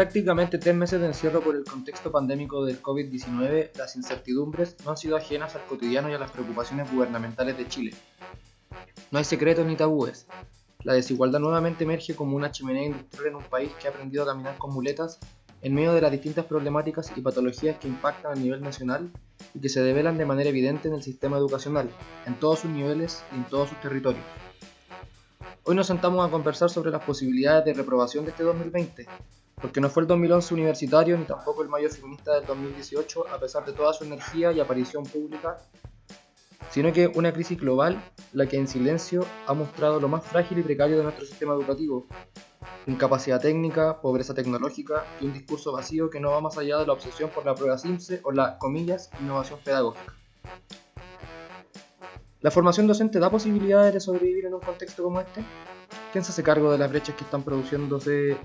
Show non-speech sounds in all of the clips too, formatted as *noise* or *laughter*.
prácticamente tres meses de encierro por el contexto pandémico del COVID-19, las incertidumbres no han sido ajenas al cotidiano y a las preocupaciones gubernamentales de Chile. No hay secretos ni tabúes. La desigualdad nuevamente emerge como una chimenea industrial en un país que ha aprendido a caminar con muletas en medio de las distintas problemáticas y patologías que impactan a nivel nacional y que se develan de manera evidente en el sistema educacional, en todos sus niveles y en todos sus territorios. Hoy nos sentamos a conversar sobre las posibilidades de reprobación de este 2020, porque no fue el 2011 universitario ni tampoco el mayo feminista del 2018, a pesar de toda su energía y aparición pública, sino que una crisis global, la que en silencio ha mostrado lo más frágil y precario de nuestro sistema educativo, incapacidad técnica, pobreza tecnológica y un discurso vacío que no va más allá de la obsesión por la prueba simple o la, comillas, innovación pedagógica. ¿La formación docente da posibilidades de sobrevivir en un contexto como este? ¿Quién se hace cargo de las brechas que están produciéndose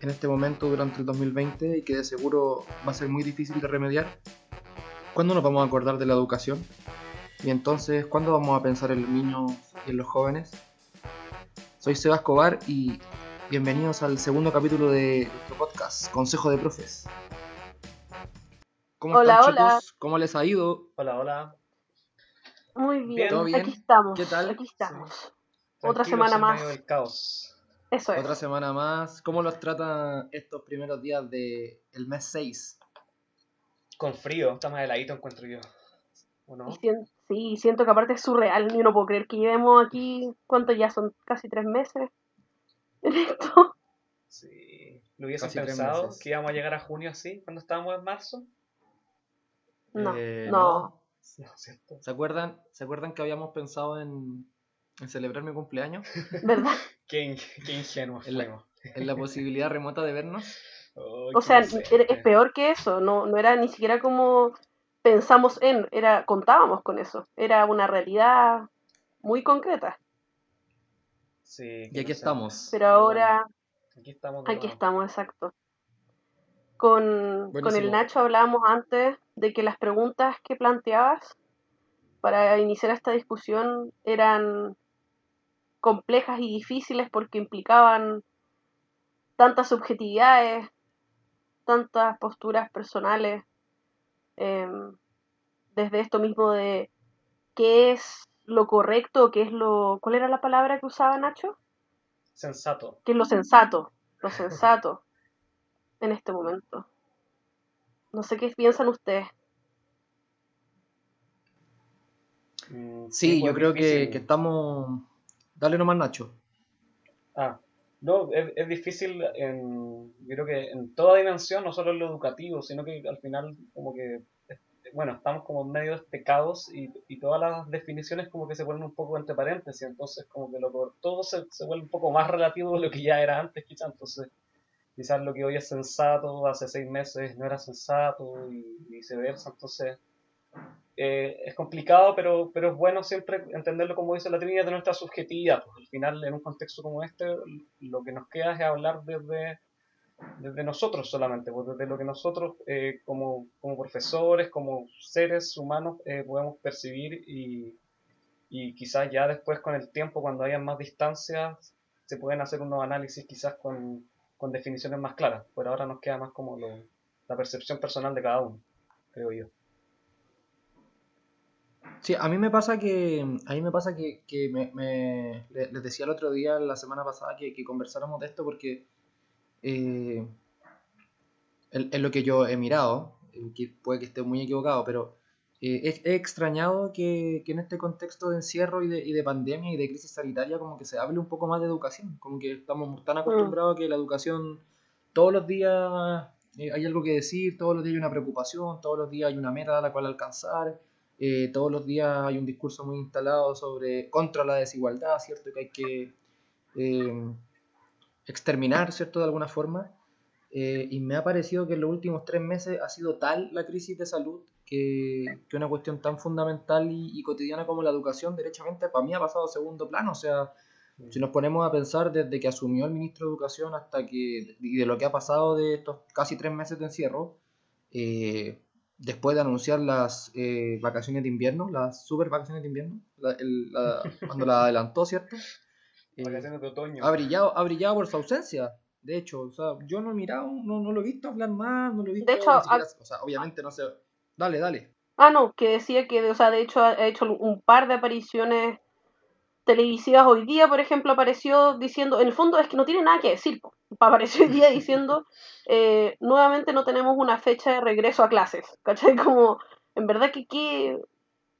en este momento durante el 2020 y que de seguro va a ser muy difícil de remediar? ¿Cuándo nos vamos a acordar de la educación? Y entonces, ¿cuándo vamos a pensar en los niños y en los jóvenes? Soy Sebas Escobar y bienvenidos al segundo capítulo de nuestro podcast, Consejo de Profes. ¿Cómo Hola, están hola. chicos? ¿Cómo les ha ido? Hola, hola. Muy bien, ¿Todo bien? aquí estamos. ¿Qué tal? Aquí estamos. Sí. Otra semana en más. medio del caos. Eso es. Otra semana más. ¿Cómo los tratan estos primeros días del el mes 6? Con frío, está más heladito encuentro yo. ¿O no? Y sien- sí, siento que aparte es surreal. Yo no puedo creer que llevemos aquí, ¿cuánto ya son? Casi tres meses *laughs* en esto. Sí. ¿Lo hubiesen Casi pensado que íbamos a llegar a junio así, cuando estábamos en marzo? No, Eh, no. No, ¿cierto? ¿Se acuerdan, ¿Se acuerdan que habíamos pensado en, en celebrar mi cumpleaños? ¿Verdad? *laughs* Qué, in- qué ingenuos En la- fuimos. En la posibilidad remota de vernos. O sea, es peor que eso. No, no era ni siquiera como pensamos en, era contábamos con eso. Era una realidad muy concreta. Sí, Y aquí estamos. Pero ahora Aquí estamos. Aquí estamos, exacto. Con, con el Nacho hablábamos antes de que las preguntas que planteabas para iniciar esta discusión eran complejas y difíciles porque implicaban tantas subjetividades, tantas posturas personales, em, desde esto mismo de qué es lo correcto, qué es lo... ¿Cuál era la palabra que usaba Nacho? Sensato. que es lo sensato, lo sensato en este momento. No sé qué piensan ustedes. Sí, pues, yo creo que estamos... Dale nomás, Nacho. Ah, no, es, es difícil en, creo que en toda dimensión, no solo en lo educativo, sino que al final como que, eh, bueno, estamos como medio de este y, y todas las definiciones como que se ponen un poco entre paréntesis, entonces como que lo, todo se, se vuelve un poco más relativo de lo que ya era antes quizás, entonces quizás lo que hoy es sensato, hace seis meses no era sensato y, y viceversa, entonces eh, es complicado, pero, pero es bueno siempre entenderlo como dice la Trinidad de nuestra subjetividad. Pues al final, en un contexto como este, lo que nos queda es hablar desde, desde nosotros solamente, pues desde lo que nosotros eh, como, como profesores, como seres humanos eh, podemos percibir y, y quizás ya después con el tiempo, cuando haya más distancias, se pueden hacer unos análisis quizás con, con definiciones más claras. Por ahora nos queda más como lo, la percepción personal de cada uno, creo yo. Sí, a mí me pasa que, a mí me pasa que, que me, me- le- les decía el otro día, la semana pasada, que, que conversáramos de esto porque eh, es, lo que yo he mirado, que puede que esté muy equivocado, pero eh, he, he extrañado que, que en este contexto de encierro y de, y de pandemia y de crisis sanitaria como que se hable un poco más de educación, como que estamos tan acostumbrados a que la educación todos los días eh, hay algo que decir, todos los días hay una preocupación, todos los días hay una meta a la cual alcanzar. Eh, todos los días hay un discurso muy instalado sobre contra la desigualdad, ¿cierto? Que hay que eh, exterminar, ¿cierto? De alguna forma. Eh, y me ha parecido que en los últimos tres meses ha sido tal la crisis de salud que, que una cuestión tan fundamental y, y cotidiana como la educación, derechamente, para mí ha pasado a segundo plano. O sea, si nos ponemos a pensar desde que asumió el ministro de Educación hasta que, y de lo que ha pasado de estos casi tres meses de encierro, eh, después de anunciar las eh, vacaciones de invierno, las super vacaciones de invierno, la- el- la- *laughs* cuando la adelantó, ¿cierto? Eh, Vacaciones de otoño. ha, brillado, ha brillado por su ausencia. De hecho, o sea, yo no he mirado, no, no lo he visto hablar más, no lo he visto. De hecho, siquiera- o sea, obviamente no sé. Dale, dale. Ah, no, que decía que, o sea, de hecho ha hecho un par de apariciones televisivas hoy día, por ejemplo, apareció diciendo, en el fondo es que no tiene nada que decir, apareció hoy día diciendo, *laughs* eh, nuevamente no tenemos una fecha de regreso a clases, ¿cachai? *laughs* Como, en verdad que, que,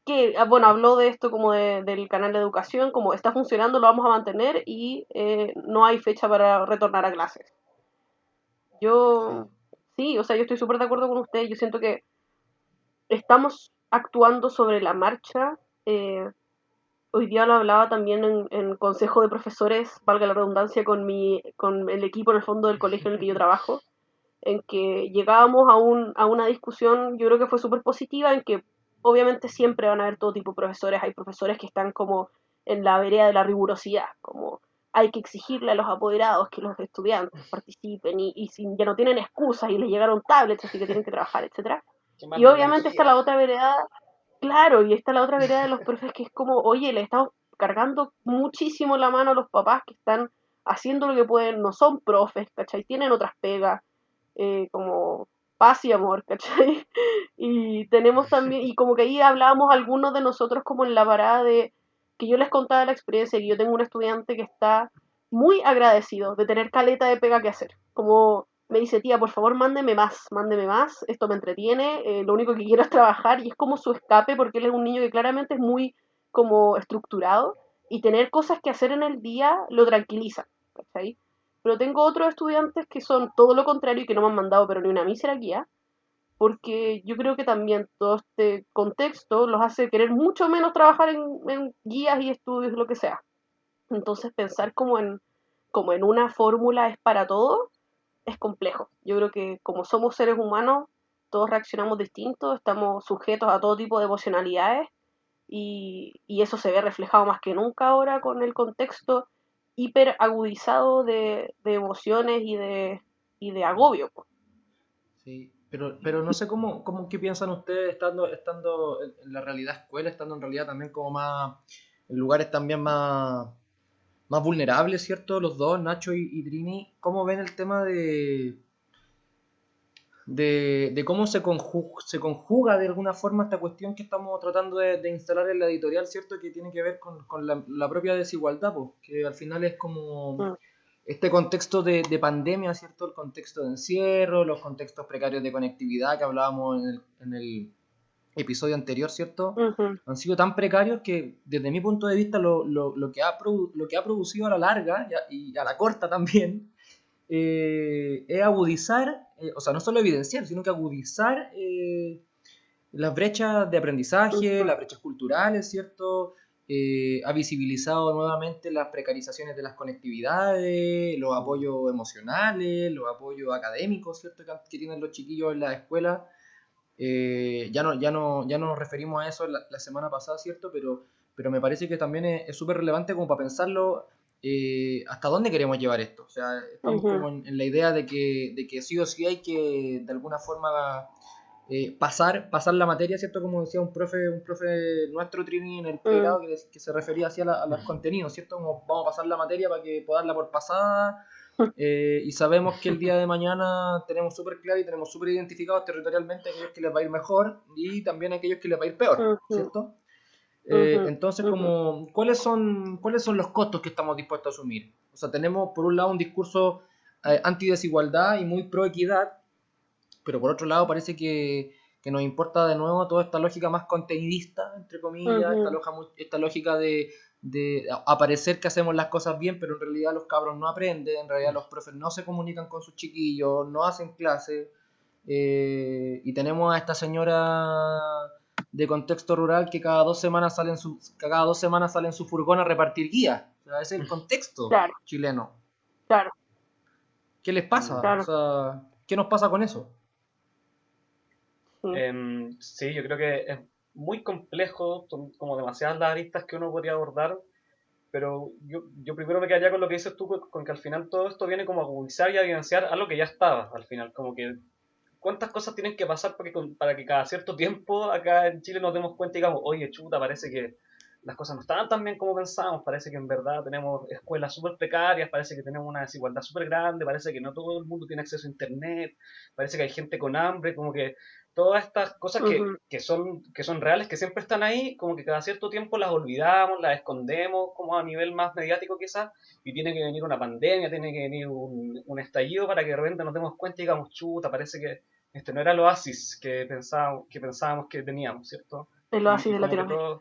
que ah, bueno, habló de esto como de- del canal de educación, como está funcionando, lo vamos a mantener y eh, no hay fecha para retornar a clases. Yo, sí, o sea, yo estoy súper de acuerdo con usted, yo siento que estamos actuando sobre la marcha. eh, hoy día lo hablaba también en, en consejo de profesores, valga la redundancia, con, mi, con el equipo en el fondo del colegio en el que yo trabajo, en que llegábamos a, un, a una discusión, yo creo que fue súper positiva, en que obviamente siempre van a haber todo tipo de profesores, hay profesores que están como en la vereda de la rigurosidad, como hay que exigirle a los apoderados que los estudiantes participen y, y si ya no tienen excusas y les llegaron tablets, así que tienen que trabajar, etcétera y obviamente energía. está la otra vereda, claro, y está la otra vereda de los profes que es como, oye, le estamos cargando muchísimo la mano a los papás que están haciendo lo que pueden, no son profes, ¿cachai? Tienen otras pegas, eh, como paz y amor, *laughs* ¿cachai? Y tenemos también, y como que ahí hablábamos algunos de nosotros como en la parada de, que yo les contaba la experiencia, que yo tengo un estudiante que está muy agradecido de tener caleta de pega que hacer, como me dice, tía, por favor, mándeme más, mándeme más, esto me entretiene, eh, lo único que quiero es trabajar y es como su escape porque él es un niño que claramente es muy como estructurado y tener cosas que hacer en el día lo tranquiliza. Pero tengo otros estudiantes que son todo lo contrario y que no me han mandado pero ni una mísera guía, porque yo creo que también todo este contexto los hace querer mucho menos trabajar en, en guías y estudios, lo que sea. Entonces pensar como en, como en una fórmula es para todo, es complejo. Yo creo que como somos seres humanos, todos reaccionamos distintos, estamos sujetos a todo tipo de emocionalidades y, y eso se ve reflejado más que nunca ahora con el contexto hiper agudizado de, de emociones y de, y de agobio. Sí, pero, pero no sé cómo, cómo qué piensan ustedes estando, estando en la realidad escuela, estando en realidad también como más, en lugares también más, más vulnerables, ¿cierto? Los dos, Nacho y, y Trini, ¿cómo ven el tema de, de, de cómo se conjuga, se conjuga de alguna forma esta cuestión que estamos tratando de, de instalar en la editorial, ¿cierto? Que tiene que ver con, con la, la propia desigualdad, pues, que al final es como Mm. este contexto de, de pandemia, ¿cierto? El contexto de encierro, los contextos precarios de conectividad que hablábamos en el, en el episodio anterior, ¿cierto? Han sido tan precarios que desde mi punto de vista lo, lo- lo que, ha lo que ha producido a la larga y a, y a la corta también *laughs* eh, es agudizar, eh, o sea, no solo evidenciar, sino que agudizar eh, las brechas de aprendizaje, las brechas culturales, ¿cierto? Ha visibilizado nuevamente las precarizaciones de las conectividades, los apoyos emocionales, los apoyos académicos, ¿cierto? Que, que tienen los chiquillos en la escuela. Eh, ya, no, ya, no, ya no nos referimos a eso la, la semana pasada, ¿cierto? Pero, pero me parece que también es súper relevante como para pensarlo eh, hasta dónde queremos llevar esto. O sea, estamos como en, en la idea de que, de que sí o sí hay que de alguna forma eh, pasar, pasar la materia, ¿cierto? Como decía un profe, un profe nuestro Trini en el pregrado que, que se refería así a, la- a los contenidos, ¿cierto? Como vamos a pasar la materia para que pueda darla por pasada. *laughs* eh, y sabemos que el día de mañana tenemos súper claro y tenemos súper identificados territorialmente aquellos que les va a ir mejor y también aquellos que les va a ir peor. ¿cierto? Eh, entonces, como, ¿cuáles son, ¿cuáles son los costos que estamos dispuestos a asumir? O sea, tenemos por un lado un discurso eh, antidesigualdad y muy pro equidad, pero por otro lado parece que, que nos importa de nuevo toda esta lógica más contenidista, entre comillas, esta, loja esta lógica de, de aparecer que hacemos las cosas bien, pero en realidad los cabros no aprenden, en realidad los profes no se comunican con sus chiquillos, no hacen clases, eh, y tenemos a esta señora de contexto rural que cada dos semanas sale en su, que cada dos semanas sale en su furgón a repartir guías. O sea, ese es el contexto Claro. chileno. Claro. ¿Qué les pasa? Claro. O sea, ¿qué nos pasa con eso? sí. Em, sí, yo creo que es muy complejo, son como demasiadas las aristas que uno podría abordar, pero yo, yo primero me quedaría con lo que dices tú, con que al final todo esto viene como a agudizar y a evidenciar algo que ya estaba, al final, como que cuántas cosas tienen que pasar para que, para que cada cierto tiempo acá en Chile nos demos cuenta y digamos, oye, chuta, parece que las cosas no estaban tan bien como pensábamos, parece que en verdad tenemos escuelas súper precarias, parece que tenemos una desigualdad súper grande, parece que no todo el mundo tiene acceso a internet, parece que hay gente con hambre, como que todas estas cosas que, que, son, que son reales, que siempre están ahí, como que cada cierto tiempo las olvidamos, las escondemos, como a nivel más mediático quizás, y tiene que venir una pandemia, tiene que venir un, un estallido para que de repente nos demos cuenta y digamos, chuta, parece que este no era el oasis que pensábamos que, pensábamos que teníamos, ¿cierto? El oasis de Latinoamérica.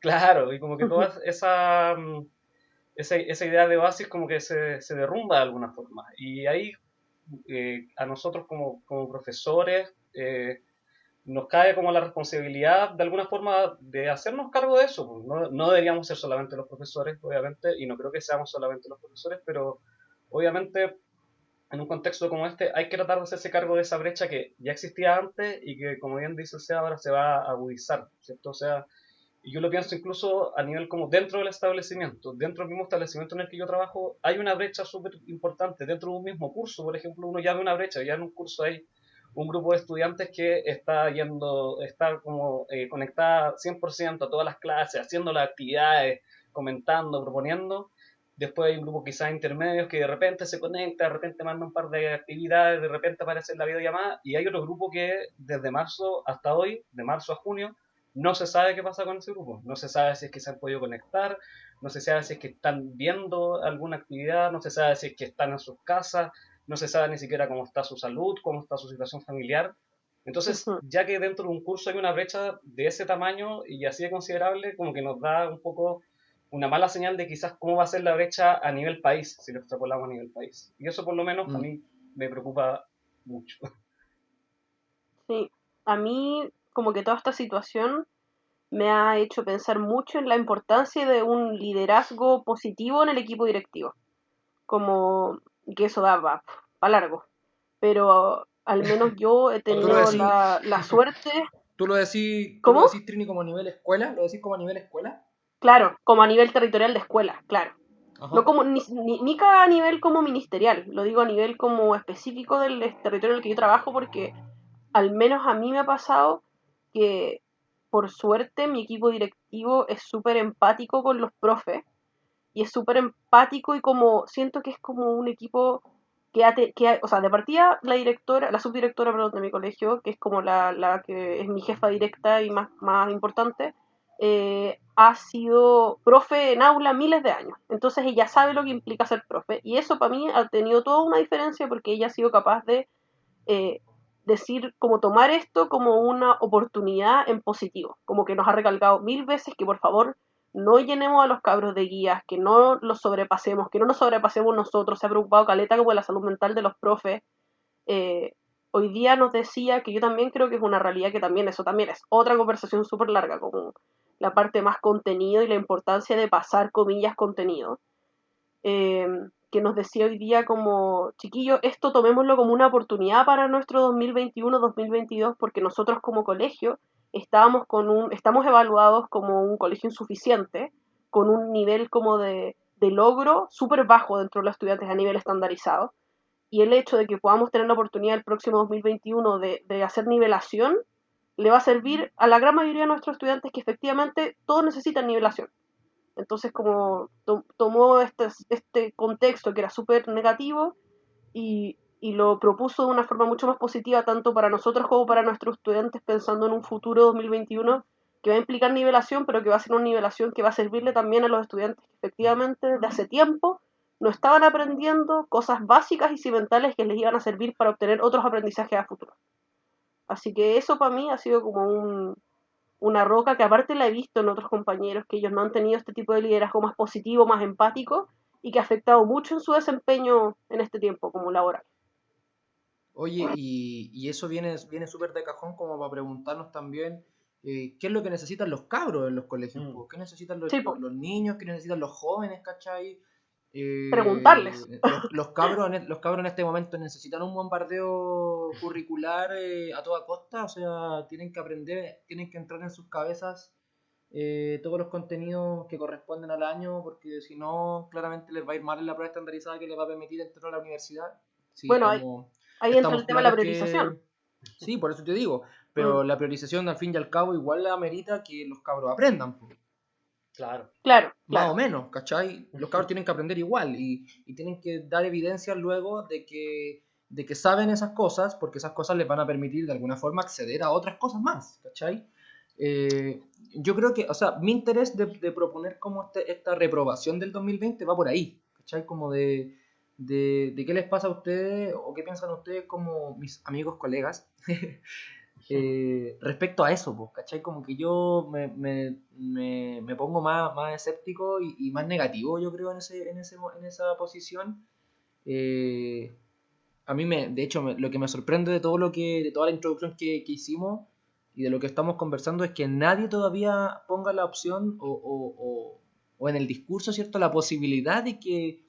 Claro, y como que *laughs* toda esa, mm, esa, esa, idea de oasis como que se, se derrumba de alguna forma. Y ahí eh, a nosotros como, como profesores, eh, nos cae como la responsabilidad de alguna forma de hacernos cargo de eso. Pues, no, no, deberíamos ser solamente los profesores, obviamente, y no creo que seamos solamente los profesores, pero obviamente en un contexto como este hay que tratar de hacerse cargo de esa brecha que ya existía antes y que, como bien dice el ahora se va a agudizar, ¿cierto? O sea, y yo lo pienso incluso a nivel como dentro del establecimiento, dentro del mismo establecimiento en el que yo trabajo, hay una brecha súper importante. Dentro de un mismo curso, por ejemplo, uno ya ve una brecha, ya en un curso hay un grupo de estudiantes que está yendo, está como eh, conectada 100% a todas las clases, haciendo las actividades, comentando, proponiendo. Después hay un grupo quizás intermedios que de repente se conecta, de repente manda un par de actividades, de repente aparece en la videollamada. Y hay otro grupo que desde marzo hasta hoy, de marzo a junio, no se sabe qué pasa con ese grupo. No se sabe si es que se han podido conectar, no se sabe si es que están viendo alguna actividad, no se sabe si es que están en sus casas, no se sabe ni siquiera cómo está su salud, cómo está su situación familiar. Entonces, ya que dentro de un curso hay una brecha de ese tamaño y así de considerable, como que nos da un poco una mala señal de quizás cómo va a ser la brecha a nivel país, si lo extrapolamos a nivel país. Y eso por lo menos a mm. mí me preocupa mucho. Sí, a mí como que toda esta situación me ha hecho pensar mucho en la importancia de un liderazgo positivo en el equipo directivo. Como que eso da para largo. Pero al menos yo he *laughs* tenido la, la, suerte. *laughs* ¿Tú lo decís, ¿Cómo? decís, Trini, como a nivel escuela? ¿Lo decís como a nivel escuela? Claro, como a nivel territorial de escuela, claro. No como, ni, ni, cada nivel como ministerial, lo digo a nivel como específico del territorio en el que yo trabajo porque al menos a mí me ha pasado que por suerte mi equipo directivo es súper empático con los profes y es súper empático y como siento que es como un equipo que, ha que o sea, de partida la directora, la subdirectora, perdón, de mi colegio, que es como la, la que es mi jefa directa y más, más importante, eh, ha sido profe en aula miles de años. Entonces ella sabe lo que implica ser profe y eso para mí ha tenido toda una diferencia porque ella ha sido capaz de eh, decir, como tomar esto como una oportunidad en positivo, como que nos ha recalcado mil veces que por favor no llenemos a los cabros de guías, que no los sobrepasemos, que no nos sobrepasemos nosotros. Se ha preocupado Caleta como la salud mental de los profes. Eh, hoy día nos decía que yo también creo que es una realidad que también eso también es otra conversación súper larga, como la parte más contenido y la importancia de pasar comillas contenido. Eh, que nos decía hoy día como, chiquillo, esto tomémoslo como una oportunidad para nuestro 2021-2022 porque nosotros como colegio estábamos con un, estamos evaluados como un colegio insuficiente, con un nivel como de, de logro súper bajo dentro de los estudiantes a nivel estandarizado. Y el hecho de que podamos tener la oportunidad el próximo 2021 de, de hacer nivelación, le va a servir a la gran mayoría de nuestros estudiantes que efectivamente todos necesitan nivelación. Entonces, como tomó este, este contexto que era súper negativo y y lo propuso de una forma mucho más positiva tanto para nosotros como para nuestros estudiantes pensando en un futuro 2021 que va a implicar nivelación, pero que va a ser una nivelación que va a servirle también a los estudiantes que efectivamente desde hace tiempo no estaban aprendiendo cosas básicas y cimentales que les iban a servir para obtener otros aprendizajes a futuro. Así que eso para mí ha sido como un, una roca que aparte la he visto en otros compañeros que ellos no han tenido este tipo de liderazgo más positivo, más empático y que ha afectado mucho en su desempeño en este tiempo como laboral. Oye, y, y eso viene viene súper de cajón como para preguntarnos también eh, qué es lo que necesitan los cabros en los colegios, mm. qué necesitan los, los, niños, qué necesitan los jóvenes, ¿cachai? Eh, Preguntarles. Los, cabros en, e, los cabros en este momento necesitan un bombardeo curricular eh, a toda costa, o sea, tienen que aprender, tienen que entrar en sus cabezas todos los contenidos que corresponden al año, porque si no, claramente les va a ir mal en la prueba estandarizada que les va a permitir entrar a la universidad. bueno, Ahí entra el tema de la priorización. Sí, por eso te digo. Pero mm. la priorización, al fin y al cabo, igual la amerita que los cabros aprendan. Claro. Claro, Más claro. o menos, ¿cachai? Los cabros tienen que aprender igual y, y tienen que dar evidencia luego de que, de que saben esas cosas, porque esas cosas les van a permitir de alguna forma acceder a otras cosas más, ¿cachai? Eh, yo creo que, o sea, mi interés de, de proponer como este- esta reprobación del 2020 va por ahí, ¿cachai? Como de, de, de qué les pasa a ustedes o qué piensan ustedes como mis amigos, colegas, *laughs* eh, respecto a eso, pues, ¿cachai? Como que yo me, me, me, me pongo más, más escéptico y, y más negativo, yo creo, en, ese, en, ese, en esa posición. Eh, a mí, me, de hecho, lo que me sorprende de todo lo que, de toda la introducción que, que hicimos y de lo que estamos conversando es que nadie todavía ponga la opción o, o, o, o en el discurso, ¿cierto? La posibilidad de que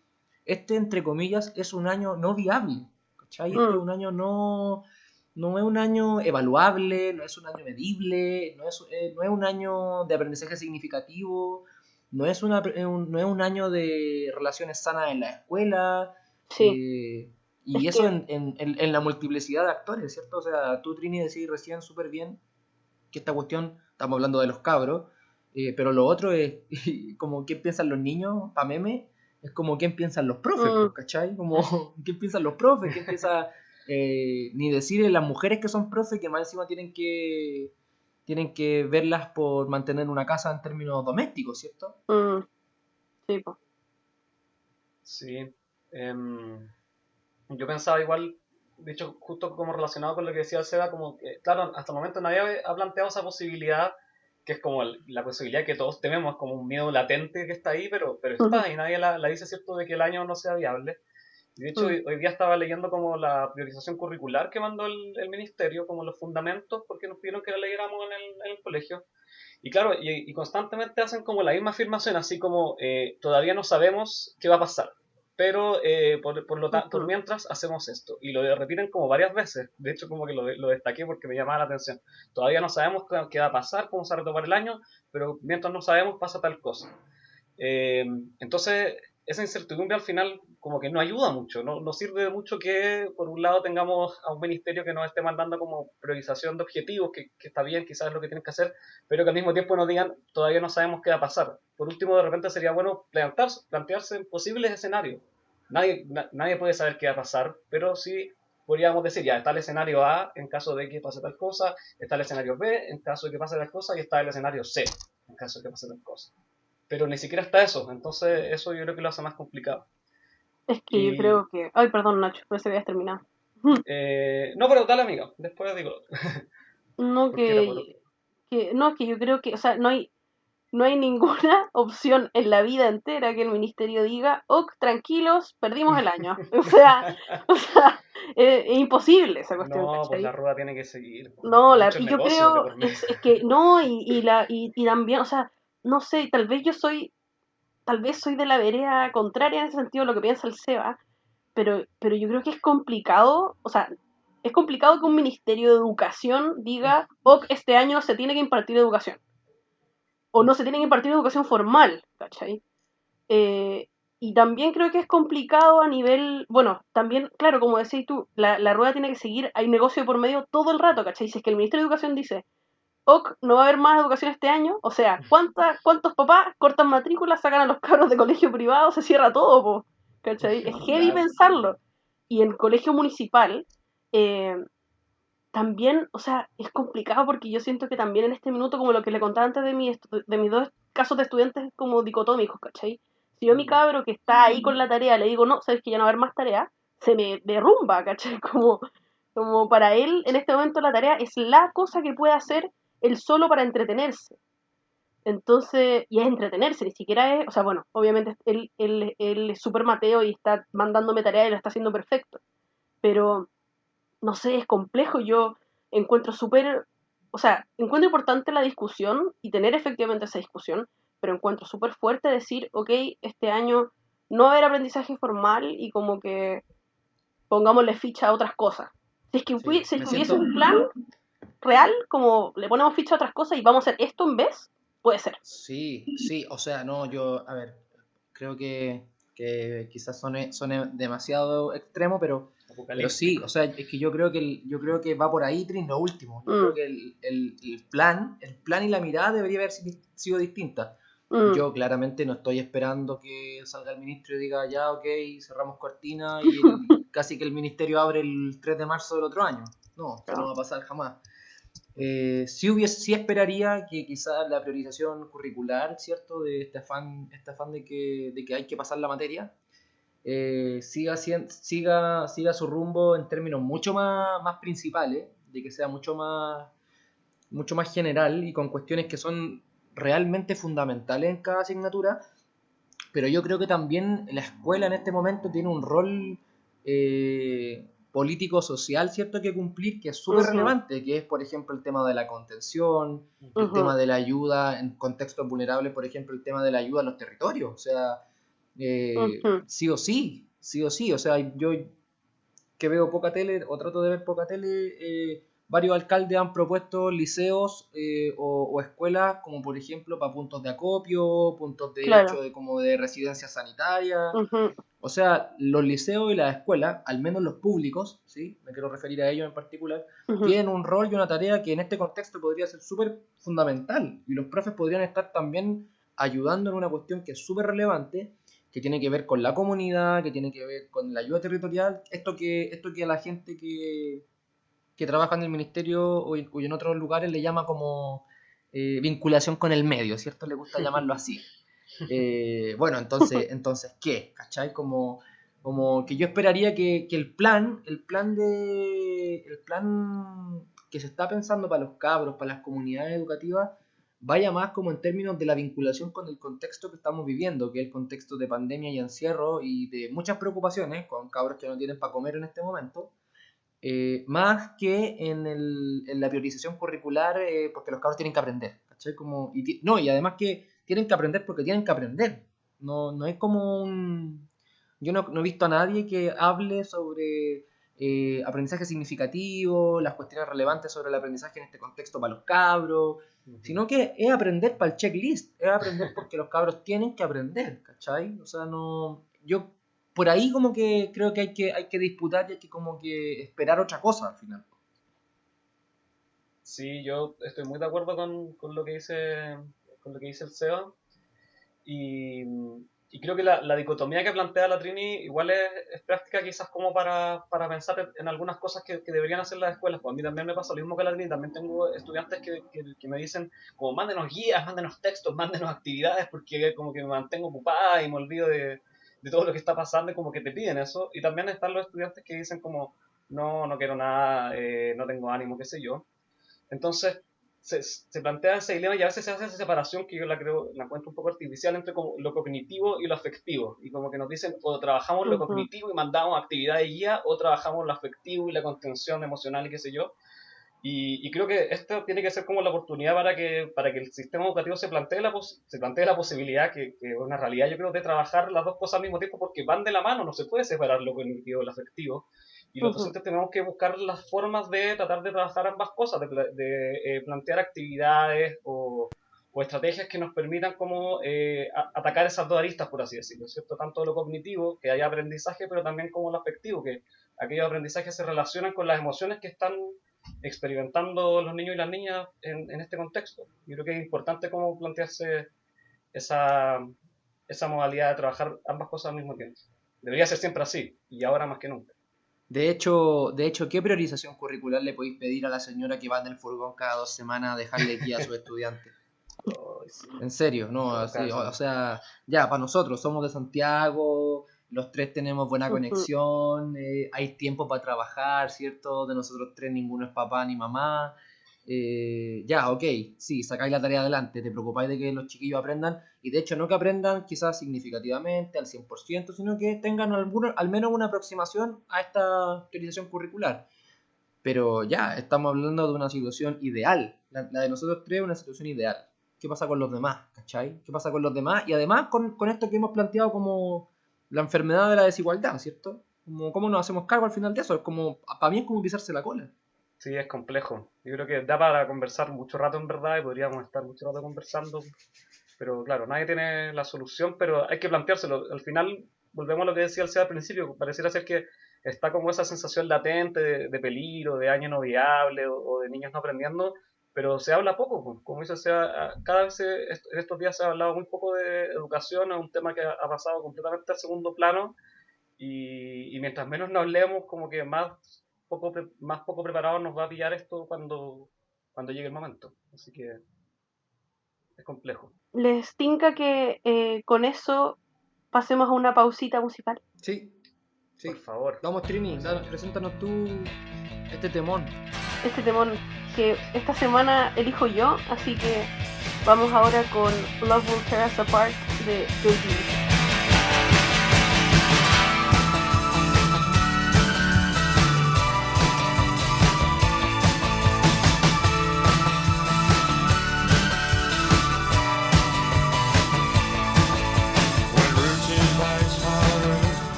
este, entre comillas, es un año no viable, ¿cachai? Este es Mm. un año no, no es un año evaluable, no es un año medible, no es, eh, no es un año de aprendizaje significativo, no es, una, eh, un, no es un año de relaciones sanas en la escuela, Sí, eh, y Es eso que- en, en- en- la multiplicidad de actores, ¿cierto? O sea, tú, Trini, decís recién súper bien que esta cuestión, estamos hablando de los cabros, eh, pero lo otro es *laughs* como qué piensan los niños, pa' meme, es como qué piensan los profes, Mm. ¿cachai? Como *laughs* qué piensan los profes, qué piensa, eh, ni decir las mujeres que son profes, que más encima tienen que tienen que verlas por mantener una casa en términos domésticos, ¿cierto? mm, sí, po. Sí. em, yo pensaba igual, de hecho, justo como relacionado con lo que decía el Seba, como que, claro, hasta el momento nadie ha planteado esa posibilidad, que es como el- la posibilidad que todos tememos, como un miedo latente que está ahí, pero, pero está, y nadie la, la dice, ¿cierto?, de que el año no sea viable. De hecho, Mm. hoy, hoy día estaba leyendo como la priorización curricular que mandó el, el ministerio, como los fundamentos, porque nos pidieron que la leyéramos en el, en el colegio. Y claro, y, y constantemente hacen como la misma afirmación, así como eh, todavía no sabemos qué va a pasar, pero eh, por, por lo por mientras hacemos esto. Y lo repiten como varias veces, de hecho como que lo, lo destaqué porque me llamaba la atención. Todavía no sabemos qué, qué va a pasar, cómo se va a retomar el año, pero mientras no sabemos pasa tal cosa. Eh, entonces, esa incertidumbre al final como que no ayuda mucho, no, no sirve de mucho que por un lado tengamos a un ministerio que nos esté mandando como priorización de objetivos, que, que está bien, quizás es lo que tienen que hacer, pero que al mismo tiempo nos digan todavía no sabemos qué va a pasar. Por último, de repente sería bueno plantearse, plantearse posibles escenarios. Nadie, na- nadie puede saber qué va a pasar, pero sí podríamos decir, ya está el escenario A en caso de que pase tal cosa, está el escenario B en caso de que pase tal cosa y está el escenario C en caso de que pase tal cosa. Pero ni siquiera está eso, entonces eso yo creo que lo hace más complicado. Es que yo creo que. Ay, perdón, Nacho, pero se habías terminado. *laughs* Eh, no, pero dale amigo, después digo. *laughs* No, que, que. No, es que yo creo que. O sea, no hay. No hay ninguna *laughs* opción en la vida entera que el ministerio diga, ok, tranquilos, perdimos el año. O sea, o sea eh, es imposible esa cuestión, No, pues ¿cachai? la rueda tiene que seguir. pues. No, la, y yo creo, es, es que no, y, y, la, y, y también, o sea, no sé, tal vez yo soy, tal vez soy de la vereda contraria en ese sentido a lo que piensa el SEBA, pero, pero yo creo que es complicado, o sea, es complicado que un ministerio de educación diga, ok, este año se tiene que impartir educación, o no se tiene que impartir educación formal, ¿cachai? Eh, y también creo que es complicado a nivel, bueno, también, claro, como decís tú, la, la rueda tiene que seguir, hay negocio por medio todo el rato, ¿cachai? Si es que el Ministerio de Educación dice, ok, no va a haber más educación este año, o sea, ¿cuántas, ¿cuántos papás cortan matrículas, sacan a los cabros de colegio privado, se cierra todo, po, ¿cachai? Es heavy pensarlo. Y en colegio municipal, eh, también, o sea, es complicado porque yo siento que también en este minuto, como lo que le contaba antes de, mi de mis dos casos de estudiantes como dicotómicos, ¿cachai? Si yo a mi cabro que está ahí con la tarea le digo, no, sabes que ya no va a haber más tarea, se me derrumba, ¿cachai? *laughs* Como, como para él en este momento la tarea es la cosa que puede hacer él solo para entretenerse. Entonces, y es entretenerse, ni siquiera es, o sea, bueno, obviamente él, él, él es súper Mateo y está mandándome tarea y lo está haciendo perfecto, pero no sé, es complejo, yo encuentro súper, o sea, encuentro importante la discusión y tener efectivamente esa discusión, pero encuentro súper fuerte decir, ok, este año no va a haber aprendizaje formal y como que pongámosle ficha a otras cosas. Si es que, Sí, si es hubiese siento- un plan real, como le ponemos ficha a otras cosas y vamos a hacer esto en vez, puede ser. Sí, sí, o sea, no, yo, a ver, creo que, que quizás suene, suene demasiado extremo, pero, pero sí, o sea, es que yo creo que el- yo creo que va por ahí, Trin, lo último. Yo Mm. creo que el, el- el plan, el plan y la mirada debería haber si- sido distinta. Mm. Yo claramente no estoy esperando que salga el ministro y diga, ya, ok, cerramos cortina y *laughs* casi que el ministerio abre el 3 de marzo del otro año. No, eso no va a pasar jamás. Eh, sí, hubiese, esperaría que quizás la priorización curricular, ¿cierto? De este este afán de, que, de que hay que pasar la materia, eh, siga, siga, siga su rumbo en términos mucho más, más principales, de que sea mucho más, mucho más general y con cuestiones que son realmente fundamentales en cada asignatura, pero yo creo que también la escuela en este momento tiene un rol eh, político-social, ¿cierto?, que cumplir, que es súper relevante, que es, por ejemplo, el tema de la contención, el tema de la ayuda en contextos vulnerables, por ejemplo, el tema de la ayuda a los territorios, o sea, eh, sí o sí, sí o sí, o sea, yo que veo poca tele o trato de ver poca tele, eh, varios alcaldes han propuesto liceos eh, o, escuelas como por ejemplo para puntos de acopio, puntos de hecho de como de residencia sanitaria. O sea, los liceos y las escuelas, al menos los públicos, ¿sí? me quiero referir a ellos en particular, tienen un rol y una tarea que en este contexto podría ser súper fundamental. Y los profes podrían estar también ayudando en una cuestión que es súper relevante, que tiene que ver con la comunidad, que tiene que ver con la ayuda territorial. Esto que, esto que a la gente que, que trabaja en el ministerio o, en otros lugares le llama como eh, vinculación con el medio, ¿cierto? Le gusta llamarlo así. *laughs* Eh, bueno, entonces, entonces, ¿qué? ¿Cachai? Como, como que yo esperaría que, el plan, el plan de. el plan que se está pensando para los cabros, para las comunidades educativas, vaya más como en términos de la vinculación con el contexto que estamos viviendo, que es el contexto de pandemia y encierro y de muchas preocupaciones con cabros que no tienen para comer en este momento. Eh, más que en, el, en, la priorización curricular, eh, porque los cabros tienen que aprender, ¿cachai? Como, y no, y además que tienen que aprender porque tienen que aprender. No, no es como un... Yo no, he visto a nadie que hable sobre eh, aprendizaje significativo, las cuestiones relevantes sobre el aprendizaje en este contexto para los cabros, sino que es aprender para el checklist, es aprender porque los cabros tienen que aprender, ¿cachai? O sea, no... Yo por ahí como que creo que hay que, hay que disputar y hay que como que esperar otra cosa al final. Sí, yo estoy muy de acuerdo con, lo que dice con lo que dice el SEBA y, creo que la, dicotomía que plantea la Trini igual es, práctica quizás como para, pensar en algunas cosas que, deberían hacer las escuelas. Pues a mí también me pasa lo mismo que la Trini, también tengo estudiantes que, que, me dicen como mándenos guías, mándenos textos, mándenos actividades porque como que me mantengo ocupada y me olvido de, de todo lo que está pasando como que te piden eso. Y también están los estudiantes que dicen como, no, no quiero nada, eh, no tengo ánimo, qué sé yo. Entonces, se, se, plantea ese dilema y a veces se hace esa separación que yo la creo, la encuentro un poco artificial entre como lo cognitivo y lo afectivo. Y como que nos dicen, o trabajamos lo cognitivo y mandamos actividad de guía, o trabajamos lo afectivo y la contención emocional y qué sé yo. Y, creo que esto tiene que ser como la oportunidad para que, para que el sistema educativo se plantee la, se plantee la posibilidad, que, es una realidad yo creo, de trabajar las dos cosas al mismo tiempo porque van de la mano, no se puede separar lo cognitivo del afectivo. Y los docentes tenemos que buscar las formas de tratar de trabajar ambas cosas, de, eh, plantear actividades o, o, estrategias que nos permitan como eh, atacar esas dos aristas, por así decirlo, ¿cierto? Tanto lo cognitivo, que haya aprendizaje, pero también como lo afectivo, que aquellos aprendizajes se relacionan con las emociones que están experimentando los niños y las niñas en, este contexto. Yo creo que es importante como plantearse esa, esa modalidad de trabajar ambas cosas al mismo tiempo. Debería ser siempre así, y ahora más que nunca. De hecho, de hecho, ¿qué priorización curricular le podéis pedir a la señora que va en el furgón cada dos semanas a dejarle guía a sus *laughs* estudiantes? En serio, no, o, sea, ya, para nosotros, somos de Santiago, los tres tenemos buena conexión, eh, hay tiempo para trabajar, ¿cierto? De nosotros tres ninguno es papá ni mamá. Eh, ya, ok, sí, sacáis la tarea adelante, te preocupáis de que los chiquillos aprendan, y de hecho no que aprendan quizás significativamente, al 100%, sino que tengan al menos una aproximación a esta priorización curricular. Pero ya, estamos hablando de una situación ideal. La, de nosotros tres es una situación ideal. ¿Qué pasa con los demás? ¿Cachai? ¿Qué pasa con los demás? Y además con, con esto que hemos planteado como la enfermedad de la desigualdad, ¿cierto? Como, ¿Cómo nos hacemos cargo al final de eso? Es como, para mí como pisarse la cola. Sí, es complejo. Yo creo que da para conversar mucho rato en verdad y podríamos estar mucho rato conversando. Pero claro, nadie tiene la solución, pero hay que planteárselo. Al final, volvemos a lo que decía el al principio, pareciera ser que está como esa sensación latente de, peligro, de año no viable o, de niños no aprendiendo, pero se habla poco, pues. como dice, sea, cada vez en estos días se ha hablado muy poco de educación, es un tema que ha, pasado completamente al segundo plano y, mientras menos nos leemos, como que más poco, más poco preparados nos va a pillar esto cuando, cuando llegue el momento. Así que es complejo. ¿Les tinca que eh, con eso pasemos a una pausita musical? Sí, sí. Por favor. Vamos, Trini, preséntanos tú este temón. Este temón que esta semana elijo yo, así que vamos ahora con Love Will Tear Us Apart de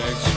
Joy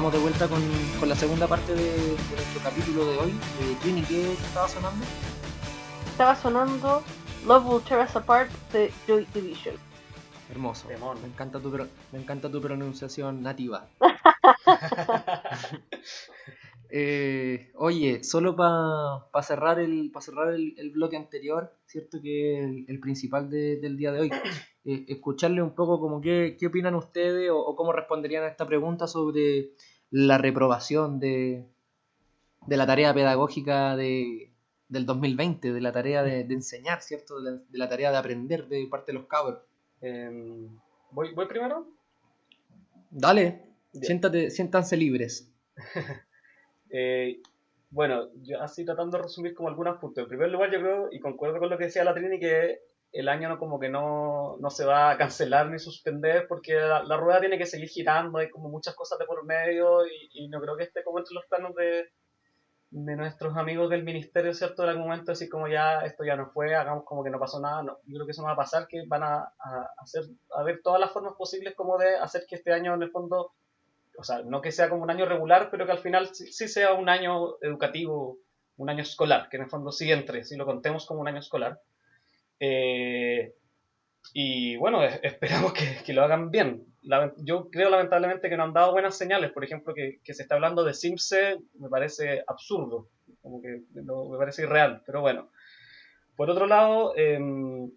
estamos de vuelta con, con la segunda parte de, nuestro capítulo de hoy. Eh, Jenny, ¿qué estaba sonando? Estaba sonando Love Will Tear Us Apart de Joy Division. Hermoso. Me encanta, tu, me encanta tu pronunciación nativa. *laughs* *laughs* Eh, oye, solo para cerrar, el, cerrar el, bloque anterior, ¿cierto? Que es el, principal del día de hoy. Eh, escucharle un poco como qué, qué opinan ustedes o, cómo responderían a esta pregunta sobre la reprobación de, de la tarea pedagógica de, del 2020, de la tarea de, enseñar, ¿cierto? De la, tarea de aprender de parte de los cabros. Em, ¿voy, ¿Voy primero? Dale, siéntate, siéntanse libres. *laughs* Eh, bueno, yo así tratando de resumir como algunos puntos. En primer lugar, yo creo, y concuerdo con lo que decía la Trini, que el año no como que no, no se va a cancelar ni suspender porque la, rueda tiene que seguir girando, hay como muchas cosas de por medio y, no creo que esté como entre los planos de, de nuestros amigos del ministerio, ¿cierto? En algún momento así como ya esto ya no fue, hagamos como que no pasó nada, no, yo creo que eso no va a pasar, que van a, a hacer, a ver todas las formas posibles como de hacer que este año en el fondo o sea, no que sea como un año regular, pero que al final sí, sea un año educativo, un año escolar, que en el fondo sí entre, si lo contemos como un año escolar. Eh, y bueno, *laughs* esperamos que, lo hagan bien. yo creo lamentablemente que no han dado buenas señales. Por ejemplo, que, se está hablando de Simse me parece absurdo, como que me parece irreal, pero bueno. Por otro lado, em,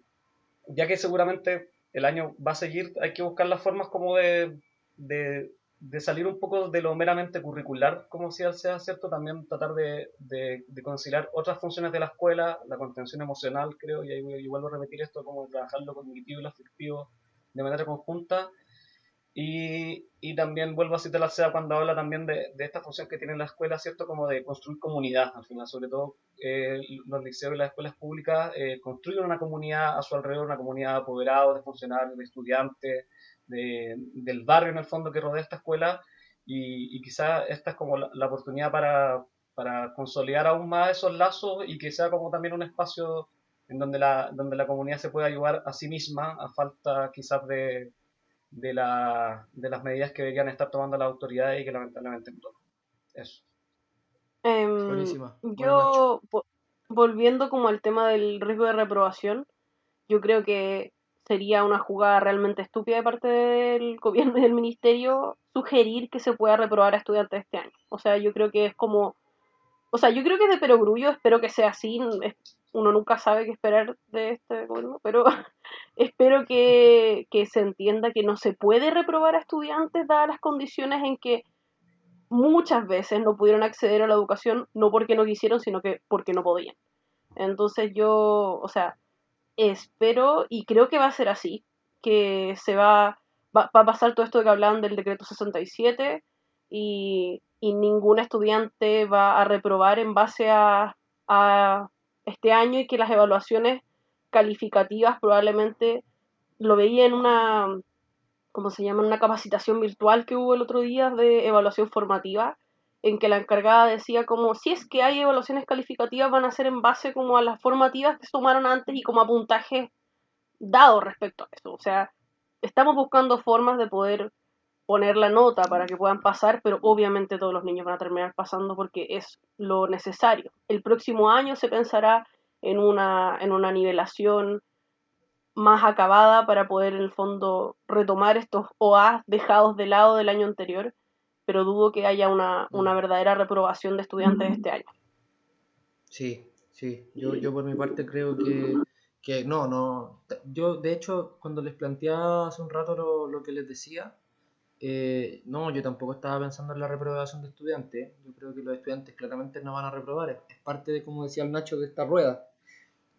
ya que seguramente el año va a seguir, hay que buscar las formas como de salir un poco de lo meramente curricular, como si sea cierto, también tratar de, de, conciliar otras funciones de la escuela, la contención emocional, creo, y ahí vuelvo a repetir esto, como trabajar lo cognitivo y lo afectivo de manera conjunta. Y, y también vuelvo a citar la SEA cuando habla también de, de, esta función que tiene la escuela, ¿cierto? Como de construir comunidad, al final, sobre todo eh, los liceos y las escuelas públicas eh, construyen una comunidad a su alrededor, una comunidad de apoderados, de funcionarios, de estudiantes, del barrio en el fondo que rodea esta escuela y, y quizás esta es como la, oportunidad para, para, consolidar aún más esos lazos y que sea como también un espacio en donde la, donde la comunidad se pueda ayudar a sí misma a falta quizás de, de, la, de las medidas que deberían estar tomando las autoridades y que lamentablemente no toman. Eso. Em, yo, volviendo como al tema del riesgo de reprobación, yo creo que sería una jugada realmente estúpida de parte del *laughs* gobierno y del ministerio sugerir que se pueda reprobar a estudiantes este año. O sea, yo creo que es como... O sea, yo creo que es de perogrullo, espero que sea así. Uno nunca sabe qué esperar de este gobierno, pero *laughs* espero que, se entienda que no se puede reprobar a estudiantes dadas las condiciones en que muchas veces no pudieron acceder a la educación, no porque no quisieron, sino que porque no podían. Entonces yo, o sea, espero y creo que va a ser así, que se va, va, a pasar todo esto que hablaban del decreto 67 y, y ningún estudiante va a reprobar en base a, a este año y que las evaluaciones calificativas probablemente lo veía en una, ¿cómo se llama? Una capacitación virtual que hubo el otro día de evaluación formativa en que la encargada decía como si es que hay evaluaciones calificativas van a ser en base como a las formativas que se tomaron antes y como a puntajes dados respecto a eso. O sea, estamos buscando formas de poder poner la nota para que puedan pasar, pero obviamente todos los niños van a terminar pasando porque es lo necesario. El próximo año se pensará en una, en una nivelación más acabada para poder en el fondo retomar estos OA dejados de lado del año anterior pero dudo que haya una, una mm. verdadera reprobación de estudiantes este año. Sí, sí, yo, yo por mi parte creo que, que no, no, yo de hecho cuando les planteaba hace un rato lo, lo que les decía, eh, no, yo tampoco estaba pensando en la reprobación de estudiantes, yo creo que los estudiantes claramente no van a reprobar, es, parte de, como decía el Nacho, de esta rueda.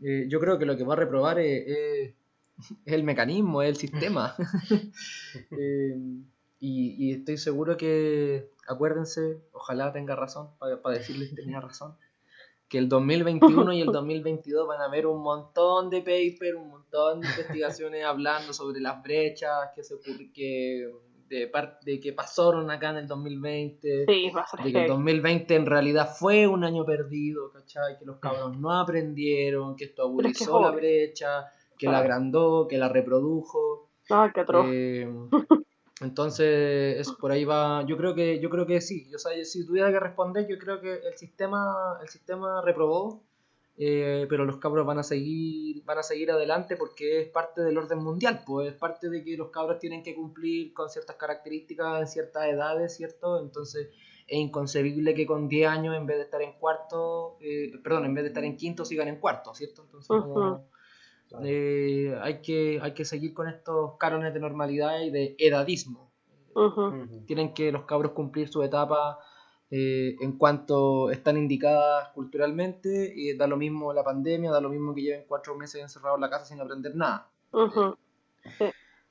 Eh, yo creo que lo que va a reprobar es, es, *laughs* el mecanismo, es el sistema. *laughs* *laughs* eh, y, estoy seguro que, acuérdense, ojalá tenga razón, para, decirles que tenía razón, que el 2021 y el *laughs* 2022 van a haber un montón de papers, un montón de investigaciones hablando sobre las brechas que se que de parte que pasaron acá en el 2020, sí, de que el 2020 en realidad fue un año perdido, ¿cachai? Que los cabros no aprendieron, que esto agudizó la brecha, que la agrandó, que la reprodujo. Ah, qué atroz. Eh, *laughs* entonces, es, por ahí va, yo creo que, yo creo que sí, yo, si tuviera que responder, yo creo que el sistema, el sistema reprobó, eh, pero los cabros van a seguir, van a seguir adelante porque es parte del orden mundial, pues es parte de que los cabros tienen que cumplir con ciertas características en ciertas edades, ¿cierto? Entonces es inconcebible que con 10 años en vez de estar en cuarto, eh, perdón, en vez de estar en quinto sigan en cuarto, ¿cierto? Entonces eh, hay, que, hay que seguir con estos cánones de normalidad y de edadismo. Tienen que los cabros cumplir su etapa eh, en cuanto están indicadas culturalmente y da lo mismo la pandemia, da lo mismo que lleven cuatro meses encerrados en la casa sin aprender nada.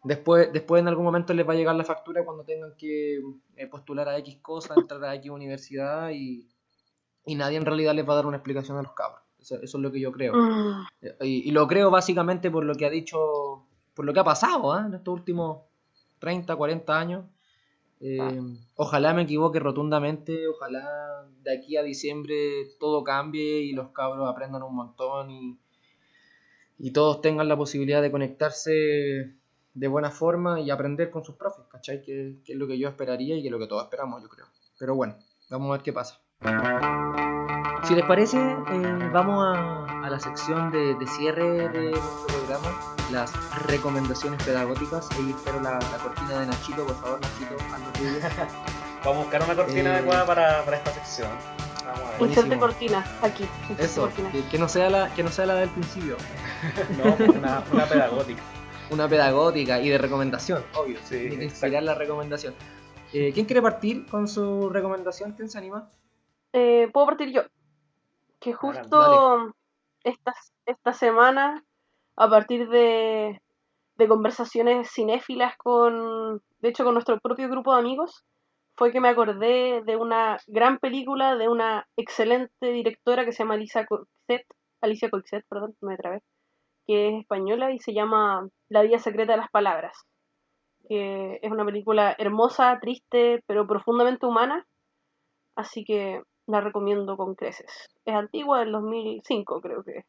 Después, después en algún momento les va a llegar la factura cuando tengan que eh, postular a X cosa, entrar a X universidad y, y nadie en realidad les va a dar una explicación a los cabros. Eso, es lo que yo creo. Mm. Y, lo creo básicamente por lo que ha dicho, por lo que ha pasado ¿eh? en estos últimos 30, 40 años. Eh, ah. Ojalá me equivoque rotundamente, ojalá de aquí a diciembre todo cambie y los cabros aprendan un montón y, y todos tengan la posibilidad de conectarse de buena forma y aprender con sus profes, ¿cachai? Que, que es lo que yo esperaría y que es lo que todos esperamos, yo creo. Pero bueno, vamos a ver qué pasa. Si les parece, eh, vamos a, a la sección de, de cierre de nuestro programa, las recomendaciones pedagógicas. Ahí espero la, la cortina de Nachito, por favor, Nachito, tuyo. *laughs* Vamos a buscar una cortina Eh. adecuada para, para esta sección. Vamos a ver. Buenísimo. Inserte cortina, aquí. Eso, cortina. que, que no sea la, que no sea la del principio. *laughs* No, pues una, una pedagógica. Una pedagógica y de recomendación, obvio. Sí, Tiene que exacto. inspirar la recomendación. Eh, ¿Quién quiere partir con su recomendación? ¿Quién se anima? Eh, Puedo partir yo. Que justo esta, esta semana, a partir de, de conversaciones cinéfilas con, de hecho, con nuestro propio grupo de amigos, fue que me acordé de una gran película de una excelente directora que se llama Alicia Coixet, Alicia Coixet, perdón, me trabé, que es española y se llama La vida secreta de las palabras, que es una película hermosa, triste, pero profundamente humana, así que la recomiendo con creces. Es antigua, del 2005 creo que,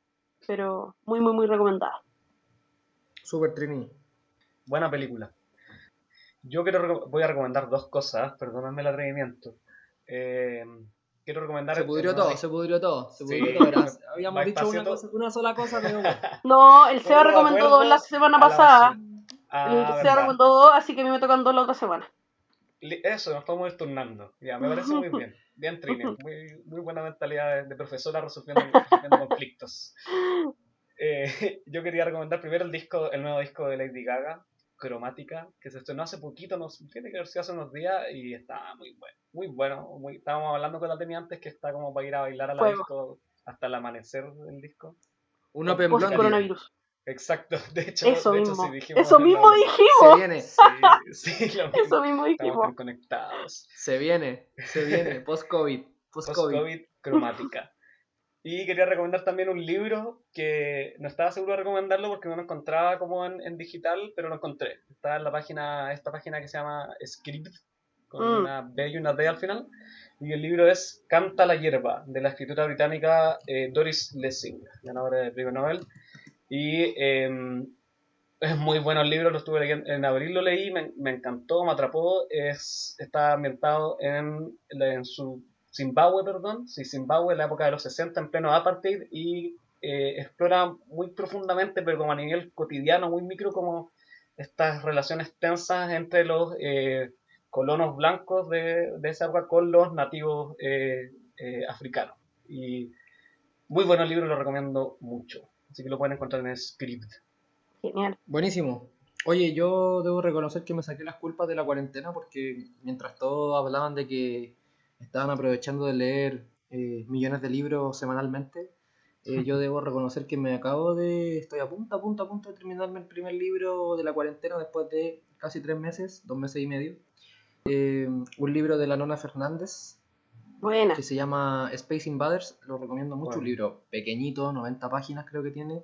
pero muy, muy, muy recomendada. Super Trini. Buena película. Yo quiero voy a recomendar dos cosas, perdóname el atrevimiento. Eh, quiero recomendar. Se el- pudrió el todo, se pudrió todo. Se Sí. pudrió todo. *laughs* Habíamos Va dicho una, cosa- una sola cosa, pero bueno. *laughs* No, el de recomendó dos la semana pasada. Ah, el Seba verdad. recomendó dos, así que a mí me tocan dos la otra semana. Eso, nos podemos ir turnando. Ya, me parece muy bien. Bien, Trini. *laughs* Muy, muy buena mentalidad de, de profesora resolviendo, resolviendo conflictos. Eh, *laughs* yo quería recomendar primero el disco, el nuevo disco de Lady Gaga, Cromática, que se estrenó hace poquito, no, sé, tiene que haber sido hace unos días y está muy bueno. Muy bueno. Muy, estábamos hablando con la Teni antes que está como para ir a bailar a la Fuego. disco hasta el amanecer del disco. Un Open Post coronavirus. Exacto, *laughs* de hecho, Eso de hecho, mismo. sí dijimos Eso la- mismo Se dijimos. viene, Sí, sí, *laughs* lo mismo. Eso mismo dijimos. conectados. se viene, se viene. *laughs* Post-COVID. Post-COVID. Post-COVID cromática. Y quería recomendar también un libro que no estaba seguro de recomendarlo porque no lo encontraba como en, en digital, pero lo encontré. Está en la página, esta página que se llama Script, con Mm. una B y una D al final. Y el libro es Canta la hierba, de la escritora británica eh, Doris Lessing, ganadora del premio Nobel. Y em, es muy bueno el libro, lo estuve leyendo, en abril lo leí, me, encantó, me atrapó. Es, está ambientado en, en su Zimbabue, perdón, sí, Zimbabue, en la época de los 60, en pleno apartheid, y eh, explora muy profundamente, pero como a nivel cotidiano, muy micro, como estas relaciones tensas entre los eh, colonos blancos de, de esa época con los nativos eh, eh, africanos. Y muy bueno el libro, lo recomiendo mucho. Así que lo pueden encontrar en Script. Genial. Buenísimo. Oye, yo debo reconocer que me saqué las culpas de la cuarentena porque mientras todos hablaban de que estaban aprovechando de leer eh, millones de libros semanalmente, eh, yo debo reconocer que me acabo de, estoy a punto, a punto, a punto de terminarme el primer libro de la cuarentena después de casi tres meses, dos meses y medio. Eh, un libro de la Nona Fernández Buena. que se llama Space Invaders, lo recomiendo mucho, Bueno. un libro pequeñito, 90 páginas creo que tiene,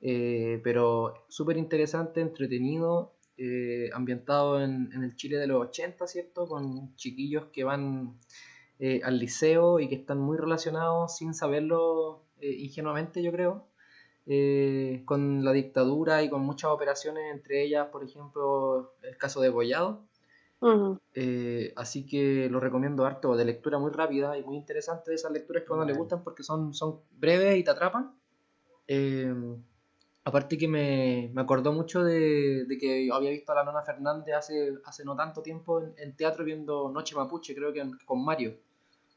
eh, pero súper interesante, entretenido, eh, ambientado en, en el Chile de los 80, ¿cierto? Con chiquillos que van eh, al liceo y que están muy relacionados sin saberlo eh, ingenuamente, yo creo, eh, con la dictadura y con muchas operaciones, entre ellas, por ejemplo, el caso de Eh, así que lo recomiendo harto, de lectura muy rápida y muy interesante esas lecturas que a uno le gustan porque son, son breves y te atrapan. Eh, aparte que me, me acordó mucho de, de que había visto a la Nona Fernández hace, hace no tanto tiempo en, en teatro viendo Noche Mapuche, creo que en- con Mario.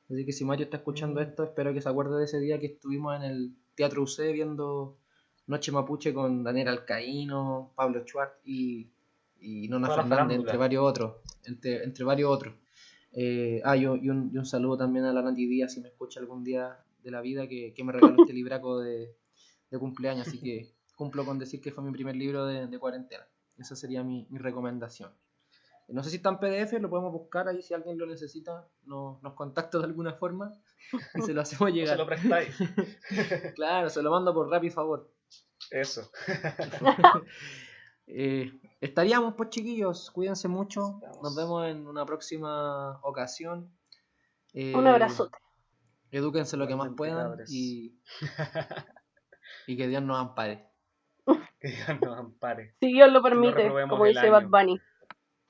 Así que si Mario está escuchando Mm. esto, espero que se acuerde de ese día que estuvimos en el Teatro UC viendo Noche Mapuche con Daniel Alcaíno, Pablo Schwartz y, y Nona Fernández, farándula. entre varios otros. Entre, entre varios otros. Eh, ah, y, un, y un- y un saludo también a la Nati Díaz, si me escucha algún día de la vida, que, que me regaló este *laughs* libraco de, de cumpleaños, así que cumplo con decir que fue mi primer libro de, de cuarentena. Esa sería mi, mi recomendación. No sé si está en PDF, lo podemos buscar ahí si alguien lo necesita, no- nos contacta de alguna forma y se lo hacemos *laughs* No se llegar. lo prestáis. *laughs* Claro, se lo mando por Rappi favor. Eso. Eh, estaríamos pues chiquillos, cuídense mucho, Estamos. nos vemos en una próxima ocasión. Eh, Un abrazote. Edúquense lo que más puedan y, *laughs* y que Dios nos ampare. Que Dios nos ampare. Si Dios lo permite, como dice Bad. Bunny.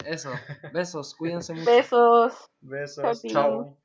Eso. Besos. Cuídense mucho. Besos. Besos. Chao, Chao.